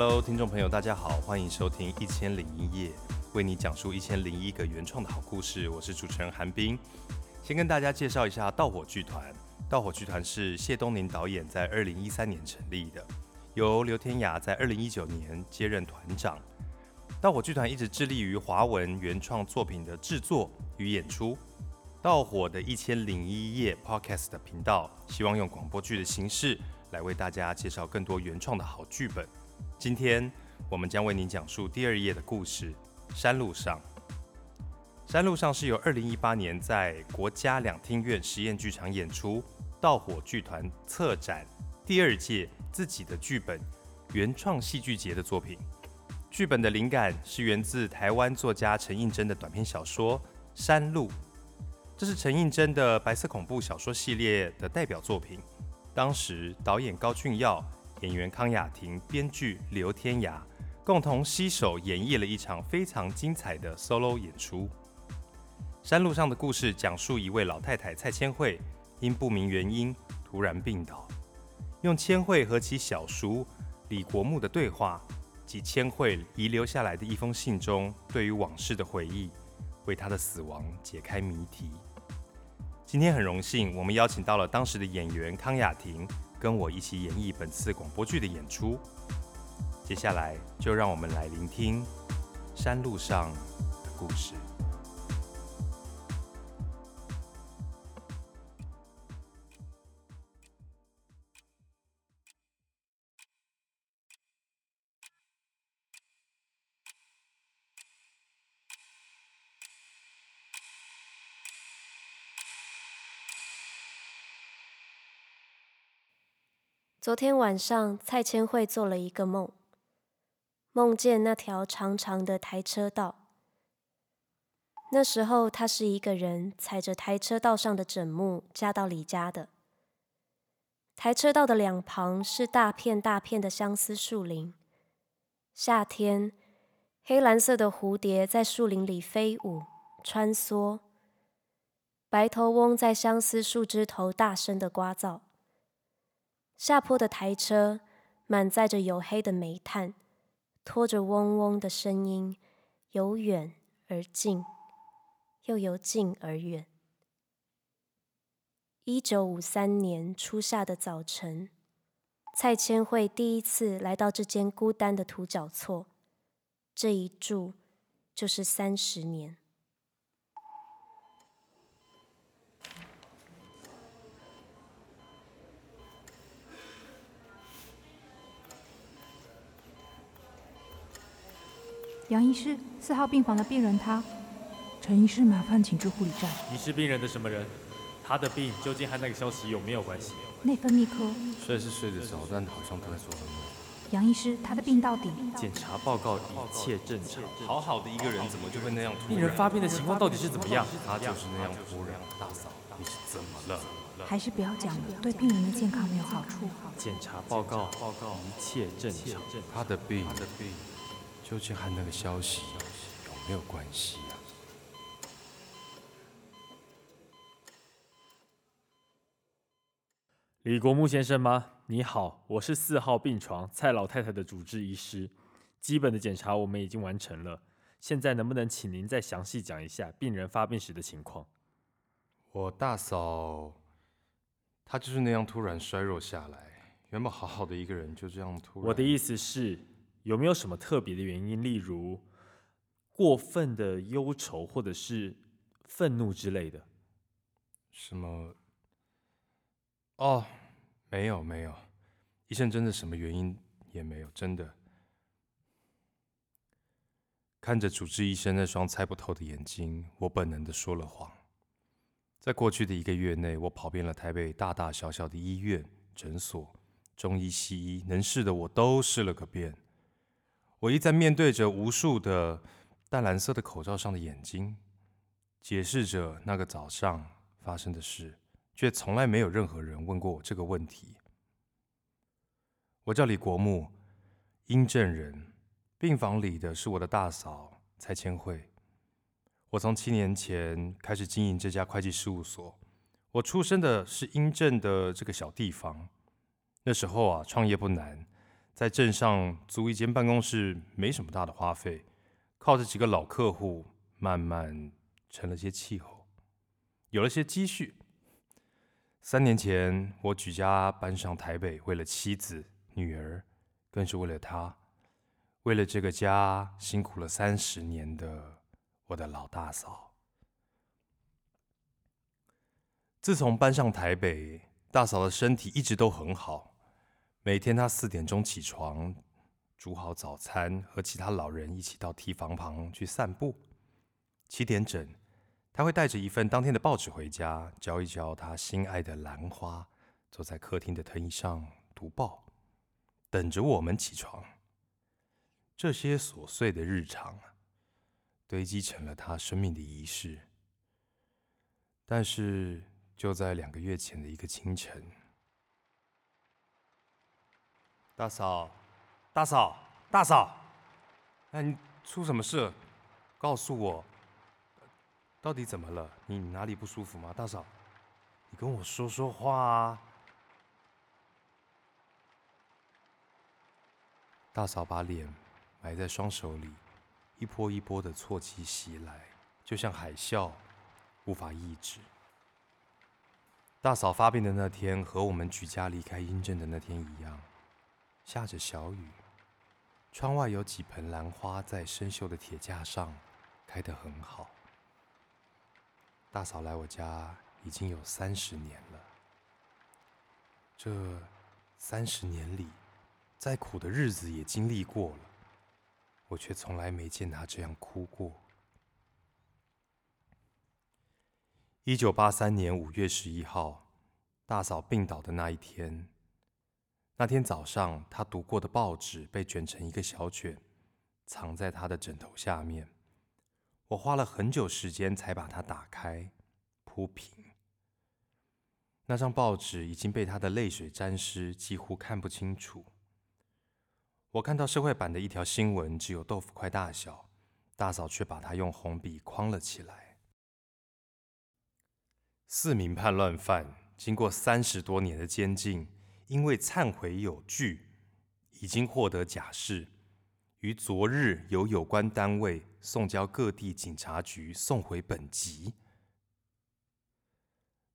Hello，听众朋友，大家好，欢迎收听《一千零一夜》，为你讲述一千零一个原创的好故事。我是主持人韩冰。先跟大家介绍一下盗火剧团。盗火剧团是谢东宁导演在二零一三年成立的，由刘天雅在二零一九年接任团长。盗火剧团一直致力于华文原创作品的制作与演出。盗火的一千零一夜 Podcast 的频道，希望用广播剧的形式来为大家介绍更多原创的好剧本。今天我们将为您讲述第二页的故事《山路上》。《山路上》是由二零一八年在国家两厅院实验剧场演出，盗火剧团策展第二届自己的剧本原创戏剧节的作品。剧本的灵感是源自台湾作家陈映真的短篇小说《山路》。这是陈映真的白色恐怖小说系列的代表作品。当时导演高俊耀、演员康雅婷、编剧刘天涯共同携手演绎了一场非常精彩的 solo 演出。山路上的故事讲述一位老太太蔡千惠因不明原因突然病倒，用千惠和其小叔李国木的对话及千惠遗留下来的一封信中对于往事的回忆，为她的死亡解开谜题。今天很荣幸，我们邀请到了当时的演员康雅婷，跟我一起演绎本次广播剧的演出。接下来就让我们来聆听山路上的故事。昨天晚上，蔡千惠做了一个梦，梦见那条长长的台车道。那时候，她是一个人踩着台车道上的枕木嫁到李家的。台车道的两旁是大片大片的相思树林，夏天，黑蓝色的蝴蝶在树林里飞舞穿梭，白头翁在相思树枝头大声的聒噪。下坡的台车满载着黝黑的煤炭，拖着嗡嗡的声音，由远而近，又由近而远。一九五三年初夏的早晨，蔡千惠第一次来到这间孤单的土角厝，这一住就是三十年。杨医师，四号病房的病人他，陈医师，麻烦请至护理站。你是病人的什么人？他的病究竟和那个消息有没有关系？内分泌科。睡是睡得着，但好像都在做噩梦。杨医师，他的病到底？检查报告一切正常。好好的一个人怎么就会那样突然？病人发病的情况到底是怎么样？他就是那样突然。大嫂，你是怎么了？还是不要讲了，对病人的健康没有好处。检查报告报告一切正常。他的病，他的病。究竟和那个消息有没有关系啊？李国木先生吗？你好，我是四号病床蔡老太太的主治医师。基本的检查我们已经完成了，现在能不能请您再详细讲一下病人发病时的情况？我大嫂，她就是那样突然衰弱下来，原本好好的一个人就这样突然。我的意思是。有没有什么特别的原因？例如过分的忧愁，或者是愤怒之类的？什么？哦，没有没有，医生真的什么原因也没有，真的。看着主治医生那双猜不透的眼睛，我本能的说了谎。在过去的一个月内，我跑遍了台北大大小小的医院、诊所，中医西医，能试的我都试了个遍。我一再面对着无数的淡蓝色的口罩上的眼睛，解释着那个早上发生的事，却从来没有任何人问过我这个问题。我叫李国木，阴正人，病房里的是我的大嫂蔡千惠。我从七年前开始经营这家会计事务所，我出生的是阴正的这个小地方。那时候啊，创业不难。在镇上租一间办公室没什么大的花费，靠着几个老客户，慢慢成了些气候，有了些积蓄。三年前，我举家搬上台北，为了妻子、女儿，更是为了他，为了这个家，辛苦了三十年的我的老大嫂。自从搬上台北，大嫂的身体一直都很好。每天他四点钟起床，煮好早餐，和其他老人一起到梯房旁去散步。七点整。他会带着一份当天的报纸回家，浇一浇他心爱的兰花，坐在客厅的藤椅上读报，等着我们起床。这些琐碎的日常，堆积成了他生命的仪式。但是，就在两个月前的一个清晨，大嫂，大嫂，大嫂，哎，你出什么事？告诉我。到底怎么了？你哪里不舒服吗，大嫂？你跟我说说话啊！大嫂把脸埋在双手里，一波一波的错气袭来，就像海啸，无法抑制。大嫂发病的那天，和我们举家离开阴镇的那天一样，下着小雨，窗外有几盆兰花在生锈的铁架上开得很好。大嫂来我家已经有三十年了，这三十年里，再苦的日子也经历过了，我却从来没见她这样哭过。一九八三年五月十一号，大嫂病倒的那一天，那天早上，他读过的报纸被卷成一个小卷，藏在他的枕头下面。我花了很久时间才把它打开铺平。那张报纸已经被他的泪水沾湿，几乎看不清楚。我看到社会版的一条新闻，只有豆腐块大小，大嫂却把它用红笔框了起来。四名叛乱犯经过三十多年的监禁，因为忏悔有据，已经获得假释。于昨日由有关单位送交各地警察局送回本籍。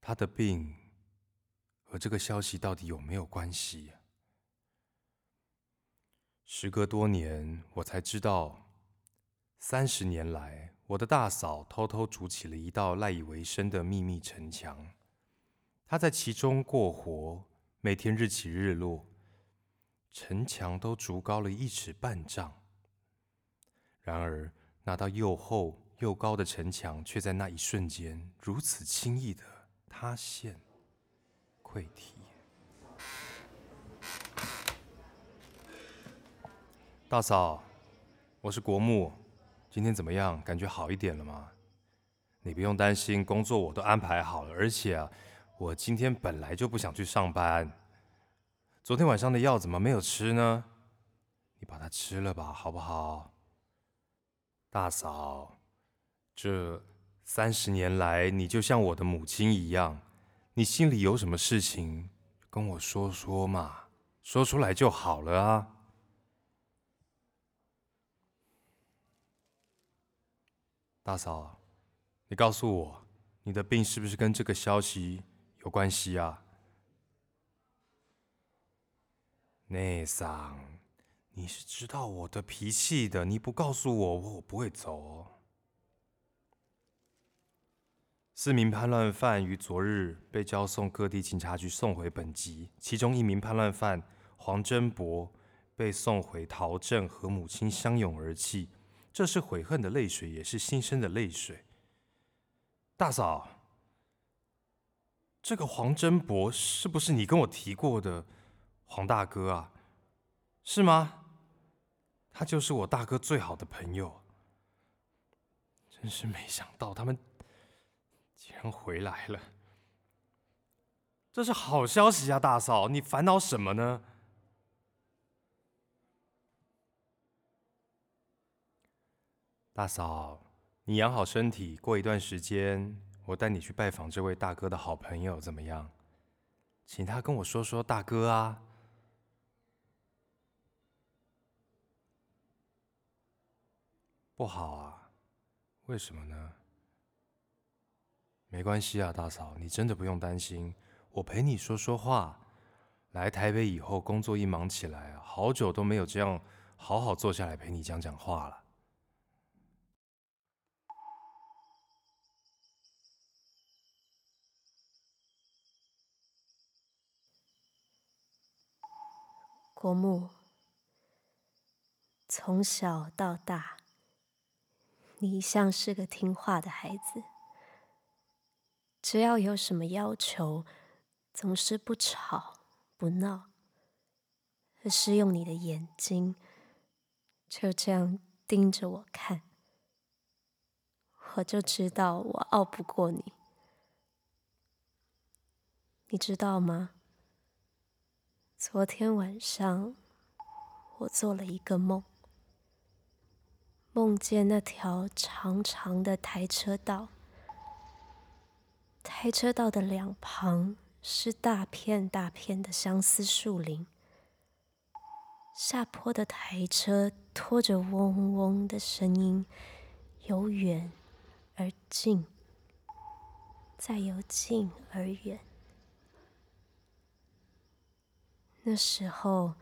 他的病和这个消息到底有没有关系？时隔多年，我才知道，三十年来，我的大嫂偷偷筑起了一道赖以为生的秘密城墙。她在其中过活，每天日起日落。城墙都筑高了一尺半丈，然而那道又厚又高的城墙，却在那一瞬间如此轻易的塌陷、溃堤。大嫂，我是国木，今天怎么样？感觉好一点了吗？你不用担心，工作我都安排好了，而且啊，我今天本来就不想去上班。昨天晚上的药怎么没有吃呢？你把它吃了吧，好不好？大嫂，这三十年来，你就像我的母亲一样，你心里有什么事情，跟我说说嘛，说出来就好了啊。大嫂，你告诉我，你的病是不是跟这个消息有关系啊？内桑，你是知道我的脾气的，你不告诉我，我不会走。四名叛乱犯于昨日被交送各地警察局送回本籍，其中一名叛乱犯黄真博被送回桃镇和母亲相拥而泣，这是悔恨的泪水，也是新生的泪水。大嫂，这个黄真博是不是你跟我提过的？黄大哥啊，是吗？他就是我大哥最好的朋友。真是没想到他们竟然回来了。这是好消息啊，大嫂，你烦恼什么呢？大嫂，你养好身体，过一段时间我带你去拜访这位大哥的好朋友怎么样？请他跟我说说大哥啊。不好啊为什么呢？没关系啊大嫂你真的不用担心我陪你说说话。来台北以后工作一忙起来啊好久都没有这样好好坐下来陪你讲讲话了。国木，从小到大，你一向是个听话的孩子。只要有什么要求，总是不吵不闹，而是用你的眼睛就这样盯着我看，我就知道我拗不过你。你知道吗？昨天晚上我做了一个梦，梦见那条长长的台车道。台车道的两旁是大片大片的相思树林，下坡的台车拖着嗡嗡的声音，由远而近，再由近而远。那时候，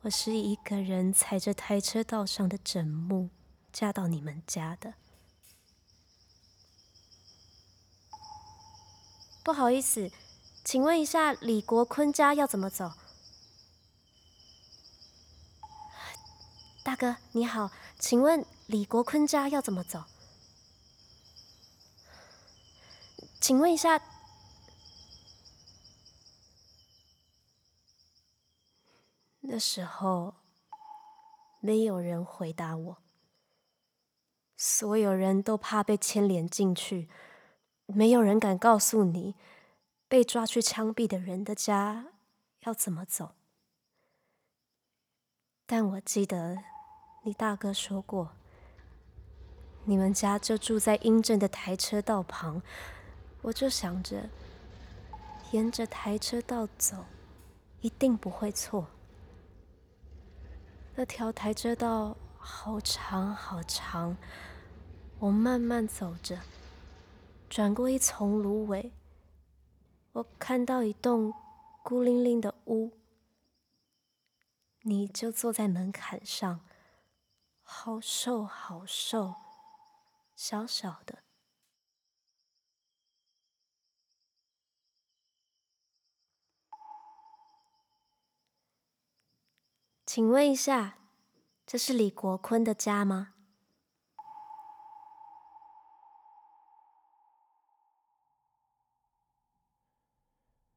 我是一个人踩着台车道上的枕木，嫁到你们家的。不好意思，请问一下李国坤家要怎么走？大哥你好，请问李国坤家要怎么走？请问一下，那时候没有人回答我，所有人都怕被牵连进去。没有人敢告诉你，被抓去枪毙的人的家要怎么走。但我记得你大哥说过，你们家就住在英正的台车道旁。我就想着，沿着台车道走，一定不会错。那条台阶道好长好长，我慢慢走着。转过一丛芦苇，我看到一栋孤零零的屋，你就坐在门槛上，好瘦好瘦，小小的。请问一下，这是李国坤的家吗？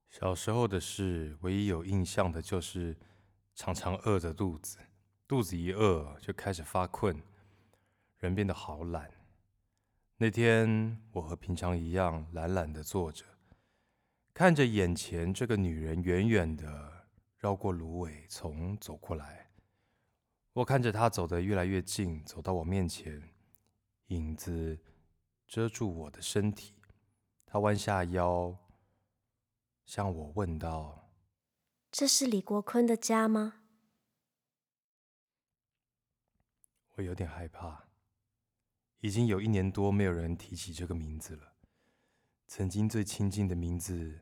小时候的事，唯一有印象的就是常常饿着肚子，肚子一饿就开始发困，人变得好懒。那天我和平常一样懒懒的坐着，看着眼前这个女人远远的绕过芦苇丛走过来，我看着他走得越来越近，走到我面前，影子遮住我的身体，他弯下腰。向我问道：“这是李国坤的家吗？”我有点害怕，已经有一年多没有人提起这个名字了。曾经最亲近的名字，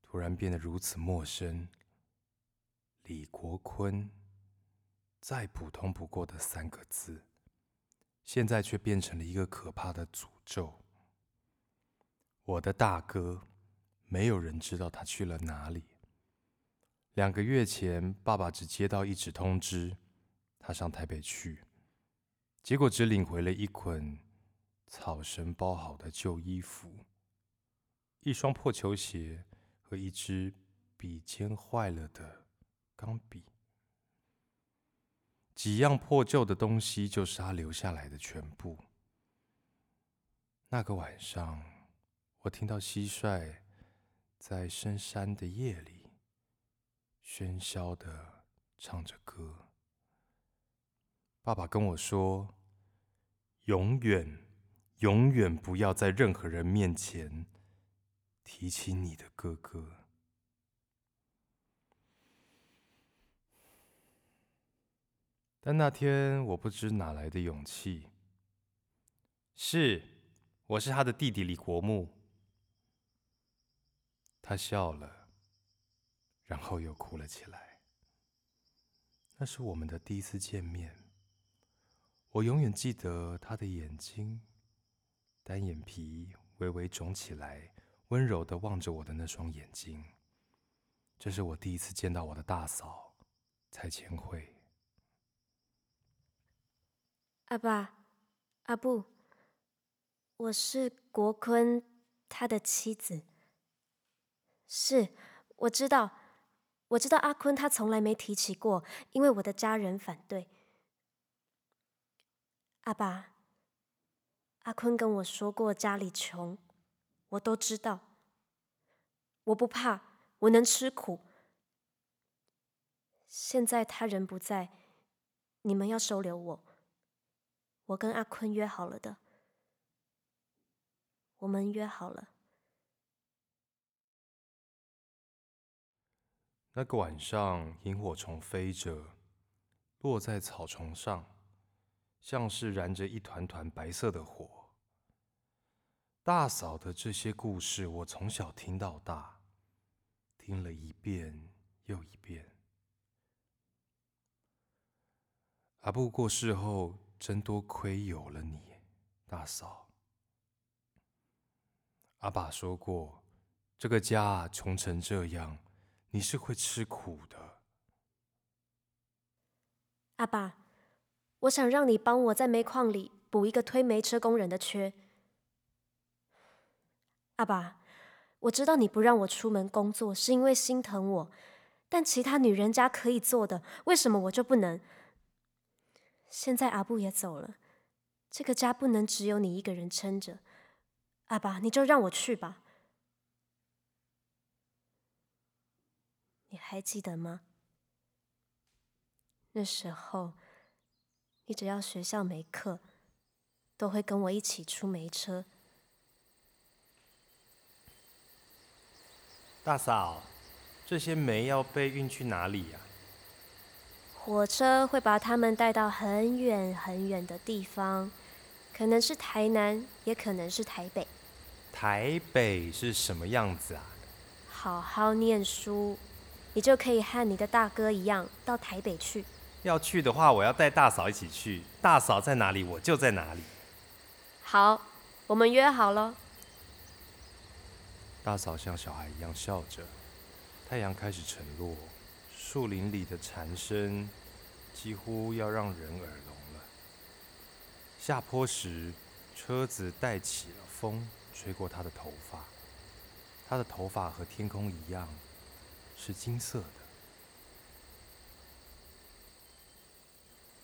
突然变得如此陌生。李国坤，再普通不过的三个字，现在却变成了一个可怕的诅咒。我的大哥。没有人知道他去了哪里。两个月前，爸爸只接到一纸通知，他上台北去，结果只领回了一捆草绳包好的旧衣服、一双破球鞋和一只笔尖坏了的钢笔。几样破旧的东西就是他留下来的全部。那个晚上，我听到蟋蟀。在深山的夜里，喧嚣的唱着歌。爸爸跟我说：“永远，永远不要在任何人面前提起你的哥哥。”但那天我不知哪来的勇气。是，我是他的弟弟李国木。他笑了，然后又哭了起来。那是我们的第一次见面。我永远记得他的眼睛，单眼皮微微肿起来，温柔的望着我的那双眼睛。这是我第一次见到我的大嫂蔡千惠。阿爸，阿布，我是国坤他的妻子。是，我知道，我知道阿坤他从来没提起过，因为我的家人反对。阿爸，阿坤跟我说过家里穷，我都知道。我不怕，我能吃苦。现在他人不在，你们要收留我。我跟阿坤约好了的，我们约好了。那个晚上，萤火虫飞着，落在草丛上。像是燃着一团团白色的火。大嫂的这些故事，我从小听到大，听了一遍又一遍。阿布过世后，真多亏有了你，大嫂。阿爸说过，这个家穷成这样，你是会吃苦的。阿爸。我想让你帮我在煤矿里补一个推煤车工人的缺。阿爸，我知道你不让我出门工作是因为心疼我，但其他女人家可以做的，为什么我就不能？现在阿布也走了，这个家不能只有你一个人撑着。阿爸，你就让我去吧。你还记得吗？那时候。你只要学校没课，都会跟我一起出煤车。大嫂，这些煤要被运去哪里呀？火车会把他们带到很远很远的地方，可能是台南，也可能是台北。台北是什么样子啊？好好念书，你就可以和你的大哥一样到台北去。要去的话，我要带大嫂一起去。大嫂在哪里，我就在哪里。好，我们约好了。大嫂像小孩一样笑着。太阳开始沉落，树林里的蝉声几乎要让人耳聋了。下坡时，车子带起了风，吹过她的头发。她的头发和天空一样，是金色的。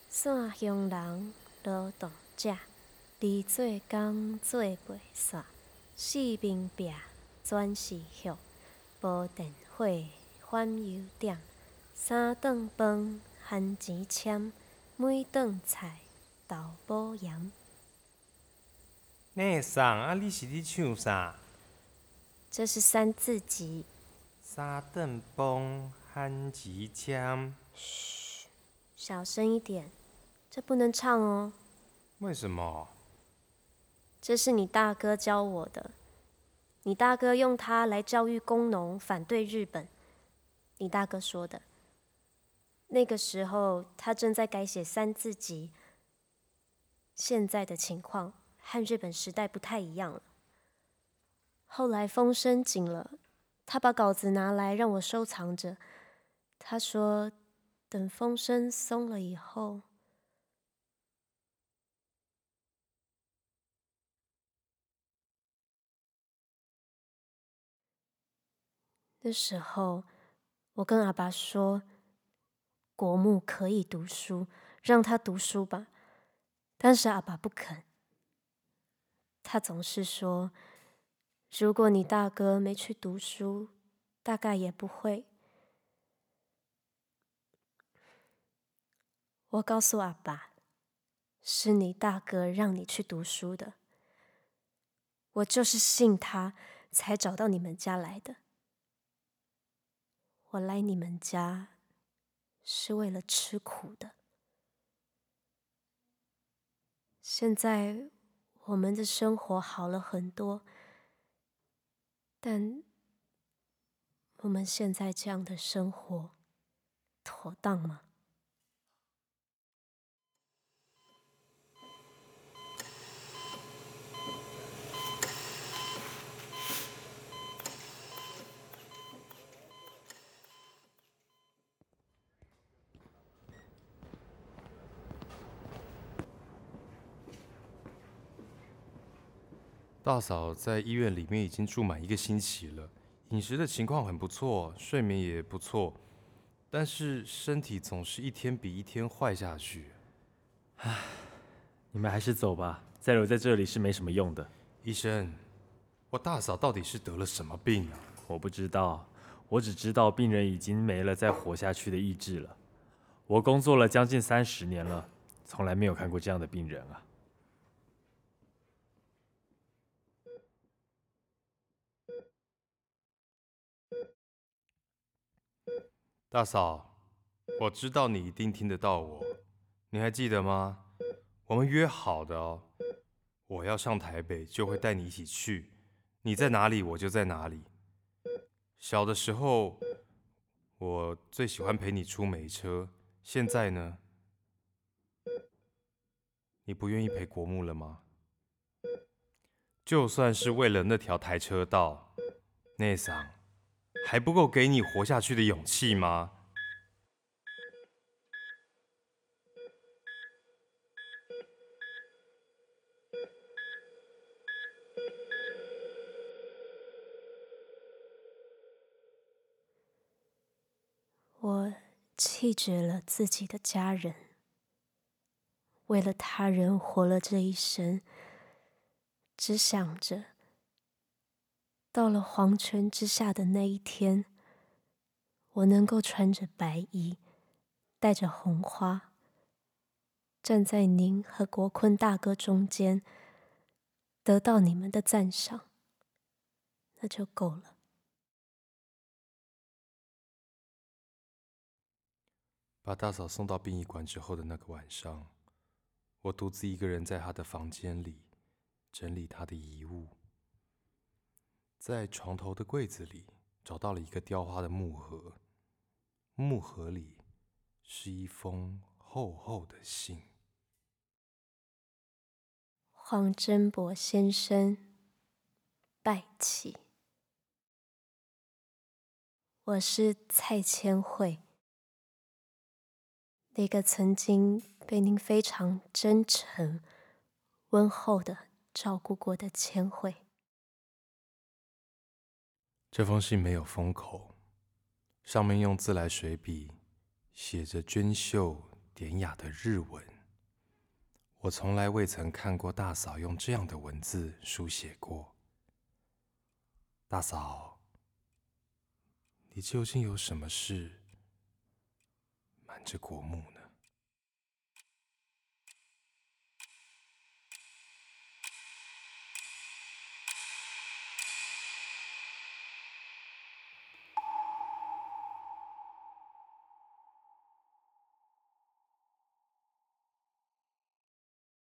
山乡人，劳动者，离做工做袂煞，四面壁全是血，无电火反油点，三顿饭含钱签，每顿菜豆腐盐。内桑啊，你是伫唱啥？这是三字经。三顿饭含钱签。嘘，小声一点。这不能唱哦。为什么？这是你大哥教我的。你大哥用它来教育工农反对日本。你大哥说的。那个时候他正在改写《三字集》。现在的情况和日本时代不太一样了。后来风声紧了，他把稿子拿来让我收藏着。他说，等风声松了以后。那时候，我跟阿爸说：“国木可以读书，让他读书吧。”但是阿爸不肯。他总是说：“如果你大哥没去读书，大概也不会。”我告诉阿爸：“是你大哥让你去读书的。我就是信他，才找到你们家来的。”我来你们家是为了吃苦的。现在我们的生活好了很多但我们现在这样的生活妥当吗？大嫂在医院里面已经住满一个星期了，饮食的情况很不错，睡眠也不错，但是身体总是一天比一天坏下去。唉，你们还是走吧，再留在这里是没什么用的。医生，我大嫂到底是得了什么病啊？我不知道，我只知道病人已经没了再活下去的意志了。我工作了将近三十年了，从来没有看过这样的病人啊。大嫂，我知道你一定听得到我，你还记得吗？我们约好的哦，我要上台北就会带你一起去，你在哪里我就在哪里。小的时候，我最喜欢陪你出美车，现在呢？你不愿意陪国木了吗？就算是为了那条台车道，内桑。还不够给你活下去的勇气吗？我弃绝了自己的家人，为了他人活了这一生，只想着。到了黄泉之下的那一天，我能够穿着白衣，带着红花，站在您和国坤大哥中间，得到你们的赞赏，那就够了。把大嫂送到殡仪馆之后的那个晚上，我独自一个人在她的房间里整理她的遗物。在床头的柜子里找到了一个雕花的木盒，木盒里是一封厚厚的信。黄贞柏先生，拜启。我是蔡千惠，那个曾经被您非常真诚、温厚的照顾过的千惠。这封信没有封口，上面用自来水笔写着娟秀典雅的日文。我从来未曾看过大嫂用这样的文字书写过。大嫂，你究竟有什么事瞒着国木？